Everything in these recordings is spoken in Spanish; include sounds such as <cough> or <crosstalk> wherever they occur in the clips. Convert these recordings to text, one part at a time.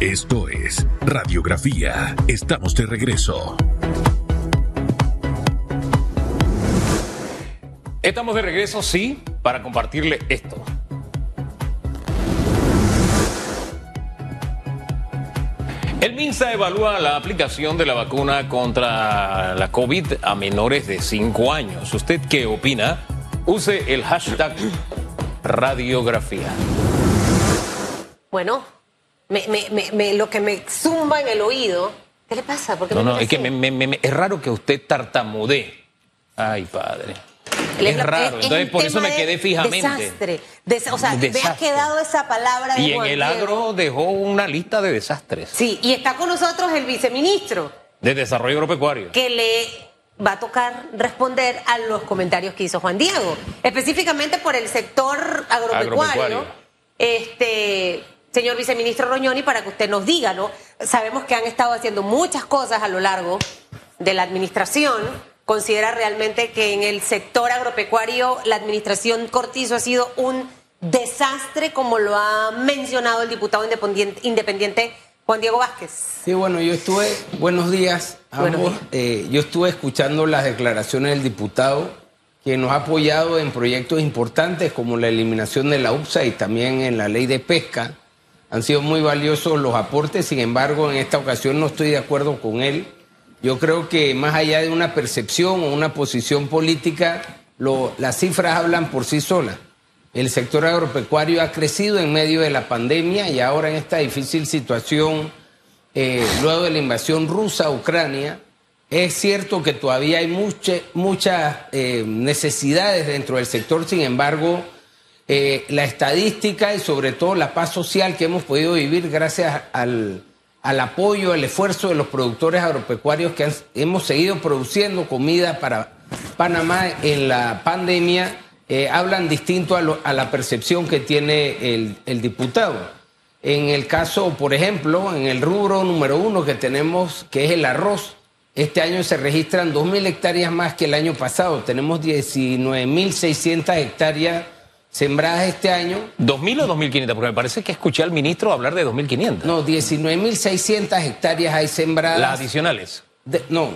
Esto es Radiografía. Estamos de regreso. Estamos de regreso, sí, para compartirle esto. El MINSA evalúa la aplicación de la vacuna contra la COVID a menores de 5 años. ¿Usted qué opina? Use el hashtag radiografía. Bueno, me, me, me, lo que me zumba en el oído. ¿Qué le pasa? ¿Por qué no, no, es que así? es raro que usted tartamudee. Ay, padre. Es raro, es entonces por eso me quedé fijamente. Desastre. Des- o sea, me ha Desastre. quedado esa palabra de Y en el agro dejó una lista de desastres Sí, y está con nosotros el viceministro, de desarrollo agropecuario. que le va a tocar responder a los comentarios que hizo Juan Diego, específicamente por el sector agropecuario. Agropecuario. Este, señor viceministro Roñoni, para que usted nos diga, ¿no? Sabemos que han estado haciendo muchas cosas a lo largo de la administración. ¿Considera realmente que en el sector agropecuario la administración Cortizo ha sido un desastre, como lo ha mencionado el diputado independiente, independiente Juan Diego Vázquez? Sí, bueno, yo estuve, buenos días, a Buenos ambos. días. Eh, yo estuve escuchando las declaraciones del diputado que nos ha apoyado en proyectos importantes como la eliminación de la UPSA y también en la ley de pesca. Han sido muy valiosos los aportes, sin embargo, en esta ocasión no estoy de acuerdo con él. Yo creo que más allá de una percepción o una posición política, las cifras hablan por sí solas. El sector agropecuario ha crecido en medio de la pandemia y ahora en esta difícil situación, eh, luego de la invasión rusa a Ucrania, es cierto que todavía hay mucha- muchas eh, necesidades dentro del sector, sin embargo, eh, la estadística y sobre todo la paz social que hemos podido vivir gracias al, al apoyo, al esfuerzo de los productores agropecuarios que hemos seguido produciendo comida para Panamá en la pandemia, eh, hablan distinto a la percepción que tiene el, el diputado. En el caso, por ejemplo, en el rubro número uno que tenemos, que es el arroz, este año se registran 2.000 hectáreas más que el año pasado. Tenemos 19.600 hectáreas sembradas este año. ¿2.000 o 2.500? Porque me parece que escuché al ministro hablar de 2.500. No, 19.600 hectáreas hay sembradas. Las adicionales. De- no,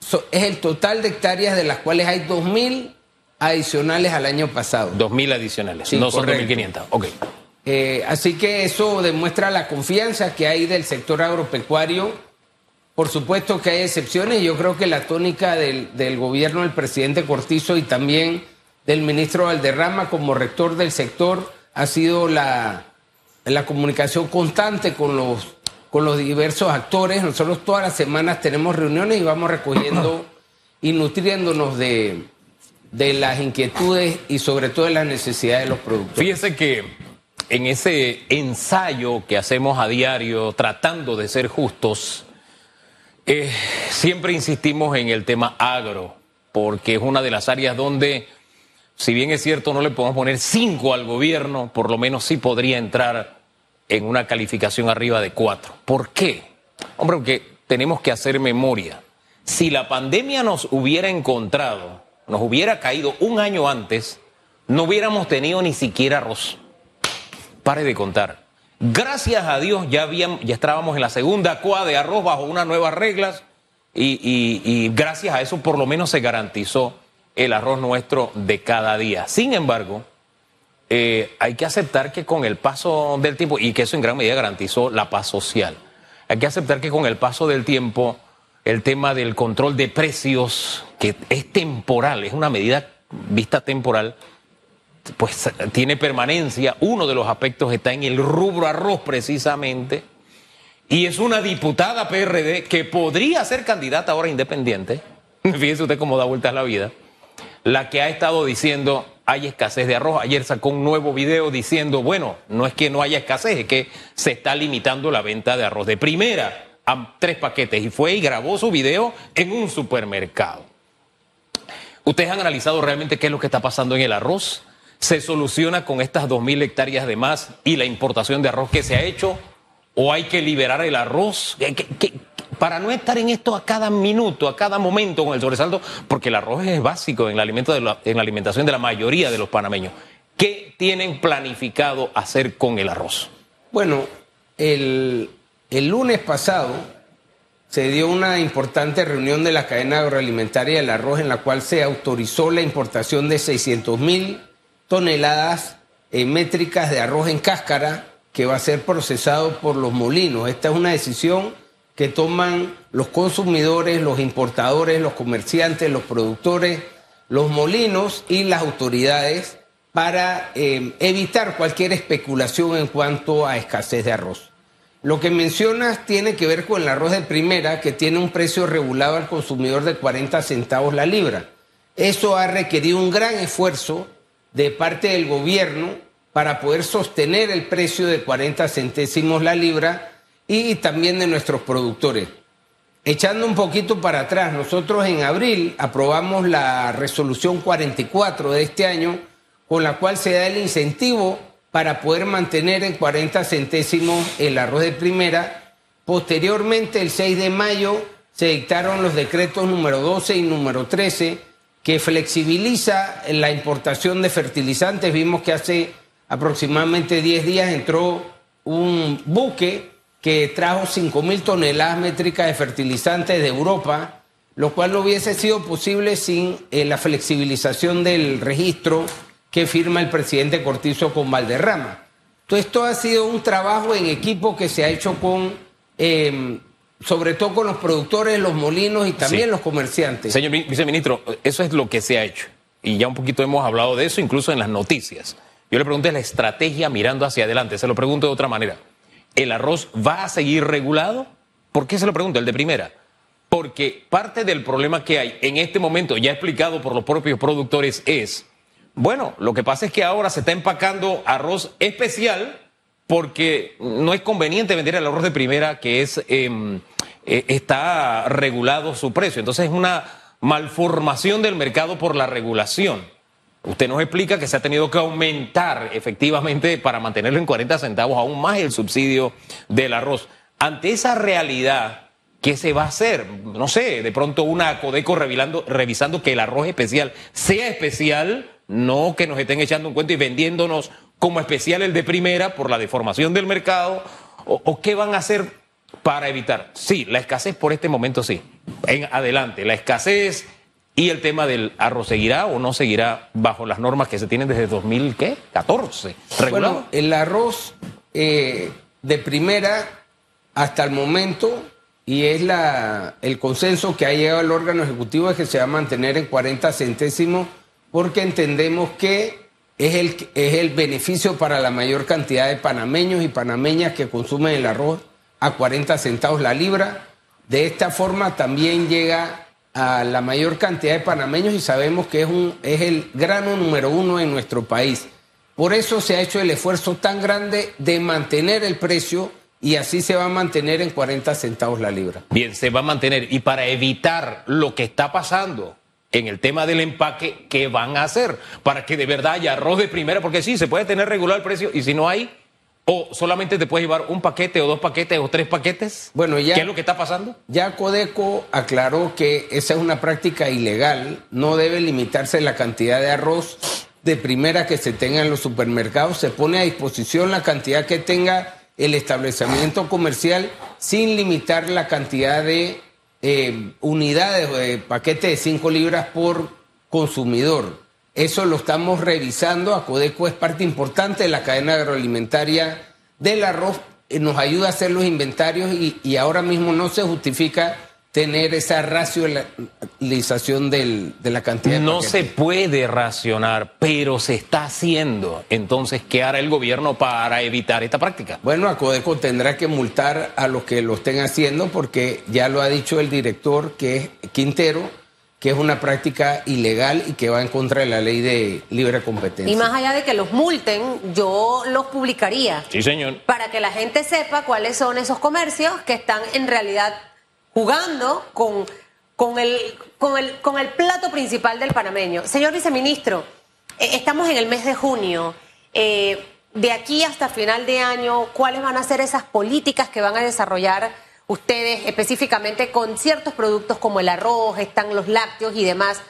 So- es el total de hectáreas de las cuales hay 2.000 adicionales al año pasado. 2.000 adicionales. Sí, no son correcto. 2.500. Ok. Eh, así que eso demuestra la confianza que hay del sector agropecuario. Por supuesto que hay excepciones. Yo creo que la tónica del, del gobierno del presidente Cortizo y también del ministro Valderrama como rector del sector ha sido la, la comunicación constante con los, con los diversos actores. Nosotros todas las semanas tenemos reuniones y vamos recogiendo y nutriéndonos de, de las inquietudes y sobre todo de las necesidades de los productores. Fíjese que en ese ensayo que hacemos a diario, tratando de ser justos, eh, siempre insistimos en el tema agro, porque es una de las áreas donde, si bien es cierto, no le podemos poner cinco al gobierno, por lo menos sí podría entrar en una calificación arriba de cuatro. ¿Por qué? Hombre, porque tenemos que hacer memoria. Si la pandemia nos hubiera encontrado, nos hubiera caído un año antes, no hubiéramos tenido ni siquiera arroz. Pare de contar. Gracias a Dios ya, habíamos, ya estábamos en la segunda cua de arroz bajo unas nuevas reglas y gracias a eso por lo menos se garantizó el arroz nuestro de cada día. Sin embargo, eh, hay que aceptar que con el paso del tiempo, y que eso en gran medida garantizó la paz social, hay que aceptar que con el paso del tiempo el tema del control de precios, que es temporal, es una medida vista temporal, pues tiene permanencia. Uno de los aspectos está en el rubro arroz precisamente. Y es una diputada PRD que podría ser candidata ahora independiente. <laughs> Fíjese usted cómo da vueltas la vida. La que ha estado diciendo hay escasez de arroz. Ayer sacó un nuevo video diciendo, bueno, no es que no haya escasez, es que se está limitando la venta de arroz de primera a tres paquetes. Y fue y grabó su video en un supermercado. ¿Ustedes han analizado realmente qué es lo que está pasando en el arroz? ¿Se soluciona con estas 2.000 hectáreas de más y la importación de arroz que se ha hecho? ¿O hay que liberar el arroz? ¿Qué- para no estar en esto a cada minuto, a cada momento con el sobresalto, porque el arroz es básico en la, en alimentación de la mayoría de los panameños. ¿Qué tienen planificado hacer con el arroz? Bueno, el, el lunes pasado se dio una importante reunión de la cadena agroalimentaria del arroz en la cual se autorizó la importación de 600 mil toneladas eh, métricas de arroz en cáscara que va a ser procesado por los molinos. Esta es una decisión que toman los consumidores, los importadores, los comerciantes, los productores, los molinos y las autoridades para eh, evitar cualquier especulación en cuanto a escasez de arroz. Lo que mencionas tiene que ver con el arroz de primera, que tiene un precio regulado al consumidor de 40 centavos la libra. Eso ha requerido un gran esfuerzo de parte del gobierno para poder sostener el precio de 40 centésimos la libra y también de nuestros productores. Echando un poquito para atrás, nosotros en abril aprobamos la resolución 44 de este año, con la cual se da el incentivo para poder mantener en 40 centésimos el arroz de primera. Posteriormente, el 6 de mayo, se dictaron los decretos número 12 y número 13 que flexibiliza la importación de fertilizantes. Vimos que hace aproximadamente 10 días entró un buque que trajo 5 mil toneladas métricas de fertilizantes de Europa, lo cual no hubiese sido posible sin eh, la flexibilización del registro que firma el presidente Cortizo con Valderrama. Entonces, esto ha sido un trabajo en equipo que se ha hecho con, em, sobre todo con los productores, los molinos y también los comerciantes. Señor viceministro, eso es lo que se ha hecho. Y ya un poquito hemos hablado de eso, incluso en las noticias. Yo le pregunté la estrategia mirando hacia adelante. Se lo pregunto de otra manera. ¿El arroz va a seguir regulado? ¿Por qué se lo pregunto? El de primera. Porque parte del problema que hay en este momento, ya explicado por los propios productores, es bueno, lo que pasa es que ahora se está empacando arroz especial porque no es conveniente vender el arroz de primera que es em, eh, está regulado su precio. Entonces es una malformación del mercado por la regulación. Usted nos explica que se ha tenido que aumentar efectivamente para mantenerlo en 40 centavos aún más el subsidio del arroz. Ante esa realidad, ¿qué se va a hacer? No sé, de pronto una Codeco revisando, revisando que el arroz especial sea especial no que nos estén echando un cuento y vendiéndonos como especial el de primera por la deformación del mercado, o, qué van a hacer para evitar. Sí, la escasez por este momento sí. En adelante, la escasez y el tema del arroz seguirá o no seguirá bajo las normas que se tienen desde 2014. Bueno, el arroz eh, de primera hasta el momento y es la, el consenso que ha llegado el órgano ejecutivo es que se va a mantener en 40 centésimos porque entendemos que es el, es el beneficio para la mayor cantidad de panameños y panameñas que consumen el arroz a 40 centavos la libra. De esta forma también llega a la mayor cantidad de panameños y sabemos que es, un, es el grano número uno en nuestro país. Por eso se ha hecho el esfuerzo tan grande de mantener el precio y así se va a mantener en 40 centavos la libra. Bien, se va a mantener. Y para evitar lo que está pasando, en el tema del empaque, ¿qué van a hacer? Para que de verdad haya arroz de primera, porque sí, se puede tener regular el precio y si no hay, o solamente te puedes llevar un paquete o dos paquetes o tres paquetes. Bueno, ya. ¿Qué es lo que está pasando? Ya Codeco aclaró que esa es una práctica ilegal, no debe limitarse la cantidad de arroz de primera que se tenga en los supermercados, se pone a disposición la cantidad que tenga el establecimiento comercial sin limitar la cantidad de eh, unidades, de eh, paquete de 5 libras por consumidor. Eso lo estamos revisando. Acodeco es parte importante de la cadena agroalimentaria del arroz. Eh, nos ayuda a hacer los inventarios y ahora mismo no se justifica tener esa racionalización del, de la cantidad. No se puede racionar, pero se está haciendo. Entonces, ¿qué hará el gobierno para evitar esta práctica? Bueno, Acodeco tendrá que multar a los que lo estén haciendo porque ya lo ha dicho el director, que es Quintero, que es una práctica ilegal y que va en contra de la ley de libre competencia. Y más allá de que los multen, yo los publicaría. Sí, señor. Para que la gente sepa cuáles son esos comercios que están en realidad jugando con, con, el, con, el, con el plato principal del panameño. Señor viceministro, eh, estamos en el mes de junio. Eh, de aquí hasta final de año, ¿cuáles van a ser esas políticas que van a desarrollar ustedes específicamente con ciertos productos como el arroz, están los lácteos y demás?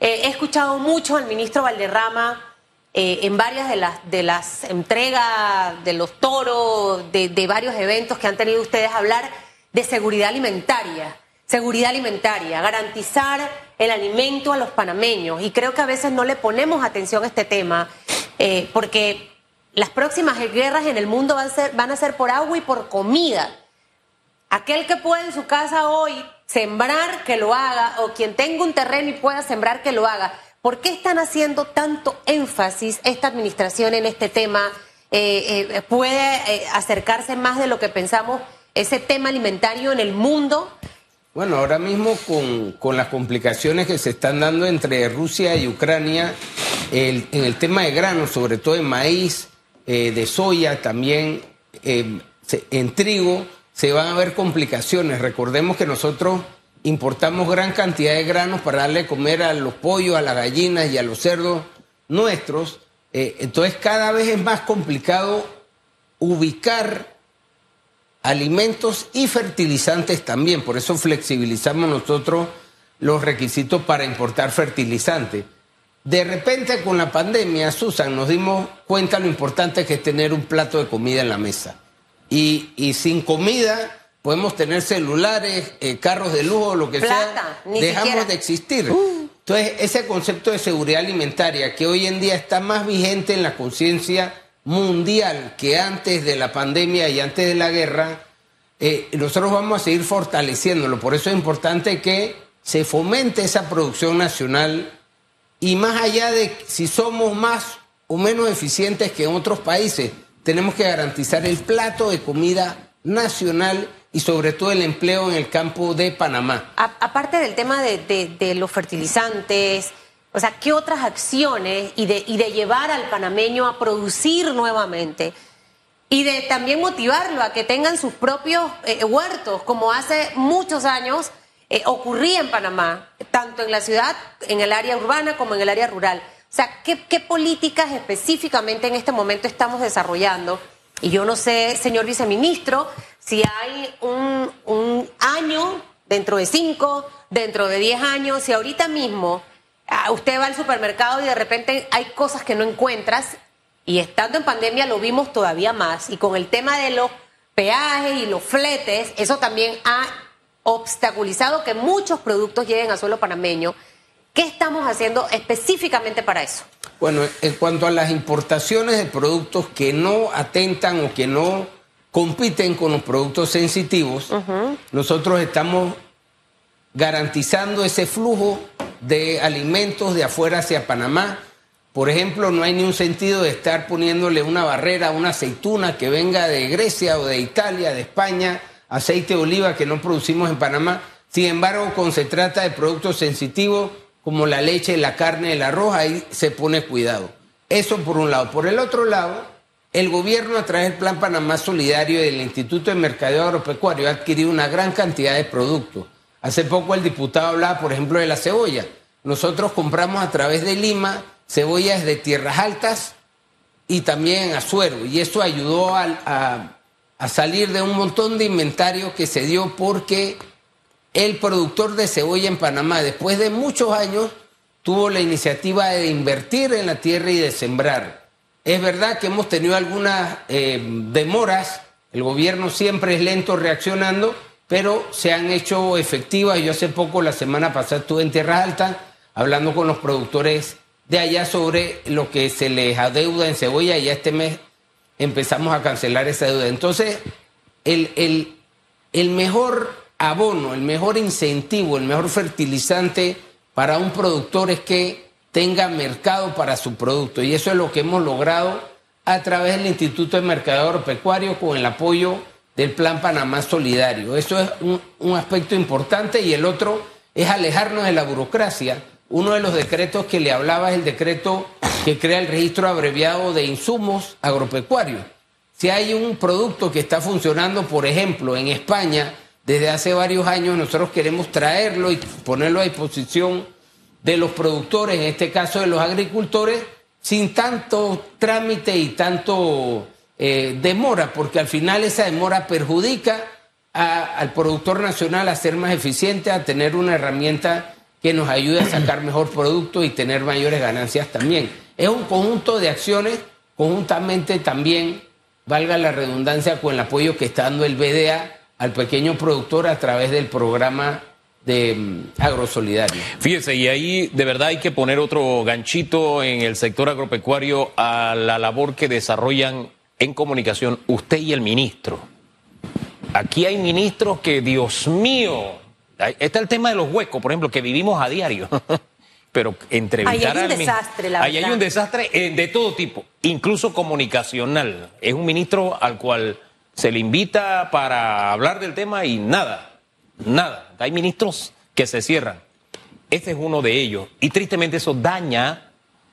Eh, he escuchado mucho al ministro Valderrama eh, en varias de las, de las entregas de los toros, de, varios eventos que han tenido ustedes hablar de seguridad alimentaria. Seguridad alimentaria, garantizar el alimento a los panameños. Y creo que a veces no le ponemos atención a este tema, eh, porque las próximas guerras en el mundo van a, ser, van a ser por agua y por comida. Aquel que pueda en su casa hoy sembrar, que lo haga, o quien tenga un terreno y pueda sembrar, que lo haga. ¿Por qué están haciendo tanto énfasis esta administración en este tema? Eh, eh, ¿Puede eh, acercarse más de lo que pensamos ese tema alimentario en el mundo? Bueno, ahora mismo con, con las complicaciones que se están dando entre Rusia y Ucrania, en el tema de granos, sobre todo en maíz, de soya, también en trigo, se van a ver complicaciones. Recordemos que nosotros importamos gran cantidad de granos para darle comer a los pollos, a las gallinas y a los cerdos nuestros. Eh, entonces cada vez es más complicado ubicar alimentos y fertilizantes también. Por eso flexibilizamos nosotros los requisitos para importar fertilizantes. De repente con la pandemia, Susan, nos dimos cuenta lo importante que es tener un plato de comida en la mesa. Y, y sin comida podemos tener celulares, eh, carros de lujo, lo que Plata, sea. Dejamos siquiera. de existir. Entonces, ese concepto de seguridad alimentaria que hoy en día está más vigente en la conciencia mundial que antes de la pandemia y antes de la guerra, eh, nosotros vamos a seguir fortaleciéndolo. Por eso es importante que se fomente esa producción nacional y más allá de si somos más o menos eficientes que en otros países, tenemos que garantizar el plato de comida nacional y sobre todo el empleo en el campo de Panamá. A- aparte del tema de, los fertilizantes, o sea, ¿qué otras acciones y de, y de llevar al panameño a producir nuevamente? Y de también motivarlo a que tengan sus propios eh, huertos, como hace muchos años eh, ocurría en Panamá, tanto en la ciudad, en el área urbana como en el área rural. Sea, ¿qué, qué políticas específicamente en este momento estamos desarrollando? Y yo no sé, señor viceministro, si hay un, un año, dentro de cinco, dentro de diez años, si ahorita mismo ah, usted va al supermercado y de repente hay cosas que no encuentras, y estando en pandemia lo vimos todavía más, y con el tema de los peajes y los fletes, eso también ha obstaculizado que muchos productos lleguen a suelo panameño. ¿Qué estamos haciendo específicamente para eso? Bueno, en cuanto a las importaciones de productos que no atentan o que no compiten con los productos sensitivos, nosotros estamos garantizando ese flujo de alimentos de afuera hacia Panamá. Por ejemplo, no hay ni un sentido de estar poniéndole una barrera a una aceituna que venga de Grecia o de Italia, de España, aceite de oliva que no producimos en Panamá. Sin embargo, cuando se trata de productos sensitivos como la leche, la carne, el arroz, ahí se pone cuidado. Eso por un lado. Por el otro lado, el gobierno a través del Plan Panamá Solidario y del Instituto de Mercadeo Agropecuario ha adquirido una gran cantidad de productos. Hace poco el diputado hablaba, por ejemplo, de la cebolla. Nosotros compramos a través de Lima cebollas de tierras altas y también en Azuero. Y eso ayudó a, a salir de un montón de inventario que se dio porque el productor de cebolla en Panamá, después de muchos años, tuvo la iniciativa de invertir en la tierra y de sembrar. Es verdad que hemos tenido algunas eh, demoras, el gobierno siempre es lento reaccionando, pero se han hecho efectivas. Yo hace poco, la semana pasada, estuve en Tierra Alta hablando con los productores de allá sobre lo que se les adeuda en cebolla y ya este mes empezamos a cancelar esa deuda. Entonces, el, el, el mejor abono, el mejor incentivo, el mejor fertilizante para un productor es que tenga mercado para su producto. Y eso es lo que hemos logrado a través del Instituto de Mercadeo Agropecuario con el apoyo del Plan Panamá Solidario. Eso es un, un aspecto importante y el otro es alejarnos de la burocracia. Uno de los decretos que le hablaba es el decreto que crea el registro abreviado de insumos agropecuarios. Si hay un producto que está funcionando, por ejemplo, en España, desde hace varios años, nosotros queremos traerlo y ponerlo a disposición de los productores, en este caso de los agricultores, sin tanto trámite y tanto eh, demora, porque al final esa demora perjudica a- al productor nacional a ser más eficiente, a tener una herramienta que nos ayude a sacar <clears throat> mejor producto y tener mayores ganancias también. Es un conjunto de acciones, conjuntamente también, valga la redundancia, con el apoyo que está dando el BDA al pequeño productor a través del programa de mm, agrosolidario. Fíjese, y ahí de verdad hay que poner otro ganchito en el sector agropecuario a la labor que desarrollan en comunicación usted y el ministro. Aquí hay ministros que, Dios mío, está el tema de los huecos, por ejemplo, que vivimos a diario. <laughs> Pero entrevistar Ahí hay un desastre, la Ahí hay verdad. un desastre eh, de todo tipo, incluso comunicacional. Es un ministro al cual se le invita para hablar del tema y nada, nada. Hay ministros que se cierran. Este es uno de ellos. Y tristemente eso daña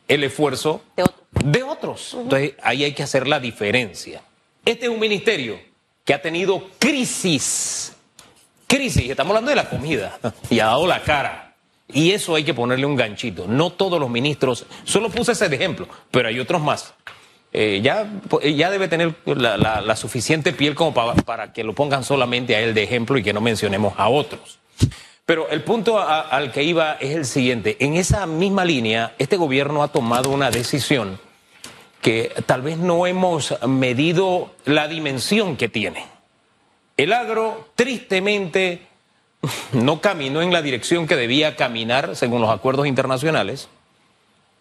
el esfuerzo De otro. de otros. Entonces ahí hay que hacer la diferencia. Este es un ministerio que ha tenido crisis. Crisis, estamos hablando de la comida <laughs> y ha dado la cara. Y eso hay que ponerle un ganchito. No todos los ministros, solo puse ese de ejemplo, pero hay otros más. Eh, ya, eh, ya debe tener la, suficiente piel como pa- para que lo pongan solamente a él de ejemplo y que no mencionemos a otros. Pero el punto al que iba es el siguiente. En esa misma línea, este gobierno ha tomado una decisión que tal vez no hemos medido la dimensión que tiene. El agro, tristemente, <laughs> no caminó en la dirección que debía caminar según los acuerdos internacionales.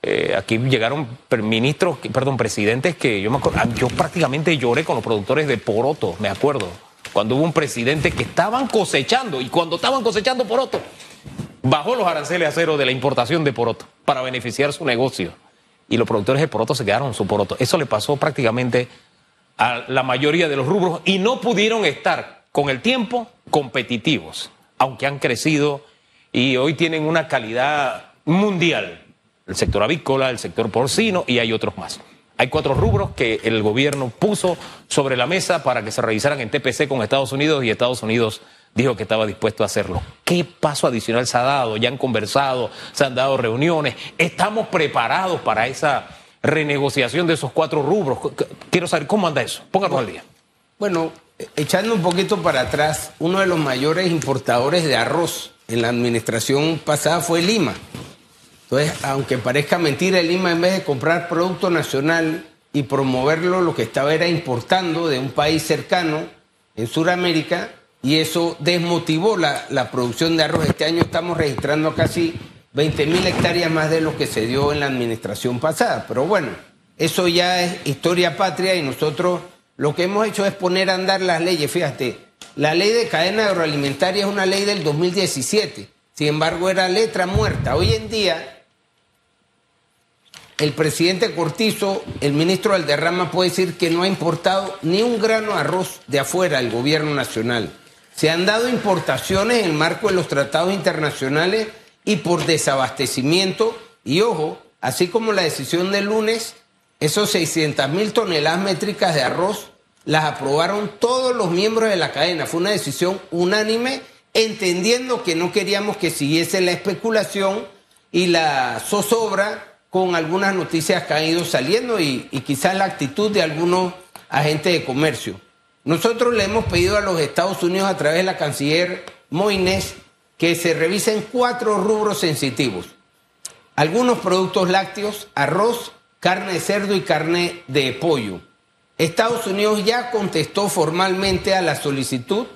Eh, aquí llegaron ministros, perdón, presidentes que yo me acuerdo, ah, yo prácticamente lloré con los productores de poroto, me acuerdo, cuando hubo un presidente que estaban cosechando y cuando estaban cosechando poroto, bajó los aranceles a cero de la importación de poroto para beneficiar su negocio. Y los productores de poroto se quedaron su poroto. Eso le pasó prácticamente a la mayoría de los rubros y no pudieron estar con el tiempo competitivos, aunque han crecido y hoy tienen una calidad mundial. El sector avícola, el sector porcino y hay otros más. Hay cuatro rubros que el gobierno puso sobre la mesa para que se revisaran en TPC con Estados Unidos y Estados Unidos dijo que estaba dispuesto a hacerlo. ¿Qué paso adicional se ha dado? Ya han conversado, se han dado reuniones. ¿Estamos preparados para esa renegociación de esos cuatro rubros? Quiero saber cómo anda eso. Pónganos al día. Bueno, eh, echando un poquito para atrás, uno de los mayores importadores de arroz en la administración pasada fue Lima. Entonces, aunque parezca mentira, Lima en vez de comprar producto nacional y promoverlo, lo que estaba era importando de un país cercano en Sudamérica y eso desmotivó la, la producción de arroz. Este año estamos registrando casi 20 mil hectáreas más de lo que se dio en la administración pasada. Pero bueno, eso ya es historia patria y nosotros lo que hemos hecho es poner a andar las leyes. Fíjate, la ley de cadena agroalimentaria es una ley del 2017. Sin embargo, era letra muerta. Hoy en día, el presidente Cortizo, el ministro Alderrama puede decir que no ha importado ni un grano de arroz de afuera al gobierno nacional. Se han dado importaciones en el marco de los tratados internacionales y por desabastecimiento. Y ojo, así como la decisión del lunes, esos 600 mil toneladas métricas de arroz las aprobaron todos los miembros de la cadena. Fue una decisión unánime, entendiendo que no queríamos que siguiese la especulación y la zozobra con algunas noticias que han ido saliendo y, quizás la actitud de algunos agentes de comercio. Nosotros le hemos pedido a los Estados Unidos a través de la canciller Moines que se revisen cuatro rubros sensitivos. Algunos productos lácteos, arroz, carne de cerdo y carne de pollo. Estados Unidos ya contestó formalmente a la solicitud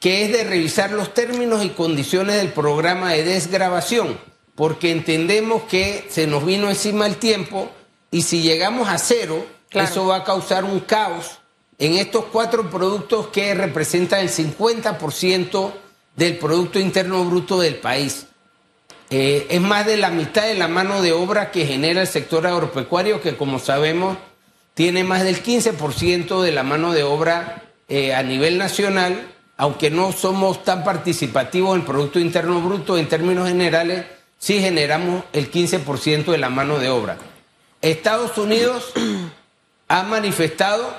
que es de revisar los términos y condiciones del programa de desgrabación, porque entendemos que se nos vino encima el tiempo y si llegamos a cero, Claro. eso va a causar un caos en estos cuatro productos que representan el 50% del Producto Interno Bruto del país. Eh, es más de la mitad de la mano de obra que genera el sector agropecuario, que como sabemos tiene más del 15% de la mano de obra eh, a nivel nacional, aunque no somos tan participativos en el Producto Interno Bruto en términos generales, sí generamos el 15% de la mano de obra. Estados Unidos <clears throat> ha manifestado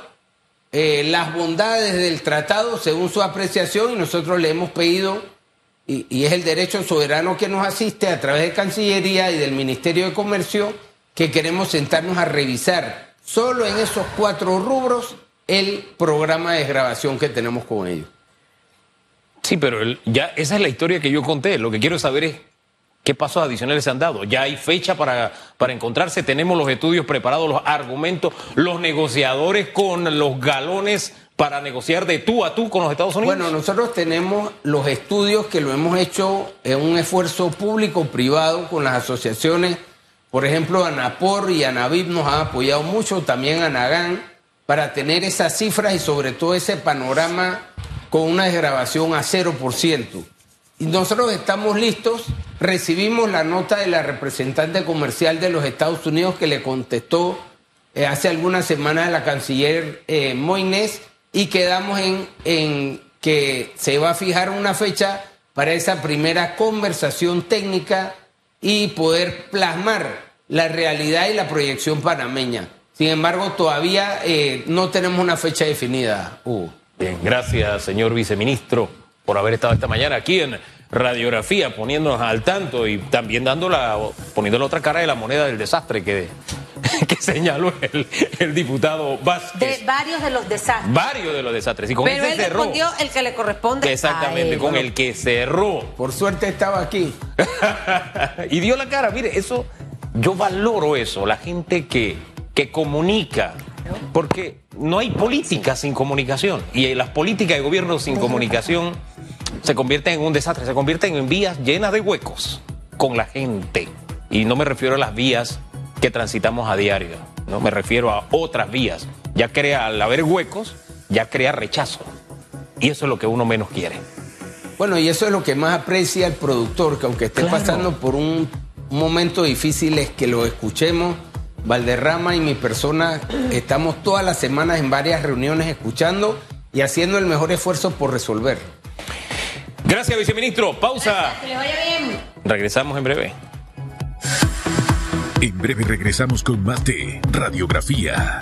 eh, las bondades del tratado según su apreciación y nosotros le hemos pedido, y, es el derecho soberano que nos asiste a través de Cancillería y del Ministerio de Comercio, que queremos sentarnos a revisar solo en esos cuatro rubros el programa de desgrabación que tenemos con ellos. Sí, pero ya esa es la historia que yo conté. Lo que quiero saber es ¿Qué pasos adicionales se han dado? Ya hay fecha para, para encontrarse, tenemos los estudios preparados, los argumentos, los negociadores con los galones para negociar de tú a tú con los Estados Unidos. Bueno, nosotros tenemos los estudios que lo hemos hecho en un esfuerzo público-privado con las asociaciones. Por ejemplo, ANAPOR y ANAVIP nos han apoyado mucho, también ANAGAN, para tener esas cifras y sobre todo ese panorama con una desgrabación a 0%. Nosotros estamos listos, recibimos la nota de la representante comercial de los Estados Unidos que le contestó eh, hace algunas semanas a la canciller eh, Moines y quedamos en, en que se va a fijar una fecha para esa primera conversación técnica y poder plasmar la realidad y la proyección panameña. Sin embargo, todavía eh, no tenemos una fecha definida, Hugo. Bien, gracias, señor viceministro por haber estado esta mañana aquí en Radiografía, poniéndonos al tanto y también dando la, poniendo la otra cara de la moneda del desastre que, <laughs> que señaló el, el diputado Vázquez. De varios de los desastres. Varios de los desastres. Y con Pero él cerró. respondió el que le corresponde. Exactamente, a él. con el que cerró. Por suerte estaba aquí. <laughs> y dio la cara. Mire, eso, yo valoro eso, la gente que, que comunica. Porque no hay política sin comunicación. Y las políticas de gobierno sin comunicación se convierten en un desastre, se convierten en vías llenas de huecos con la gente. Y no me refiero a las vías que transitamos a diario, no me refiero a otras vías. Ya crea, al haber huecos, ya crea rechazo. Y eso es lo que uno menos quiere. Bueno, y eso es lo que más aprecia el productor, que aunque esté Claro. pasando por un momento difícil es que lo escuchemos. Valderrama y mi persona estamos todas las semanas en varias reuniones escuchando y haciendo el mejor esfuerzo por resolver. Gracias, viceministro. Pausa. Que le vaya bien. Regresamos en breve. En breve regresamos con más de Radiografía.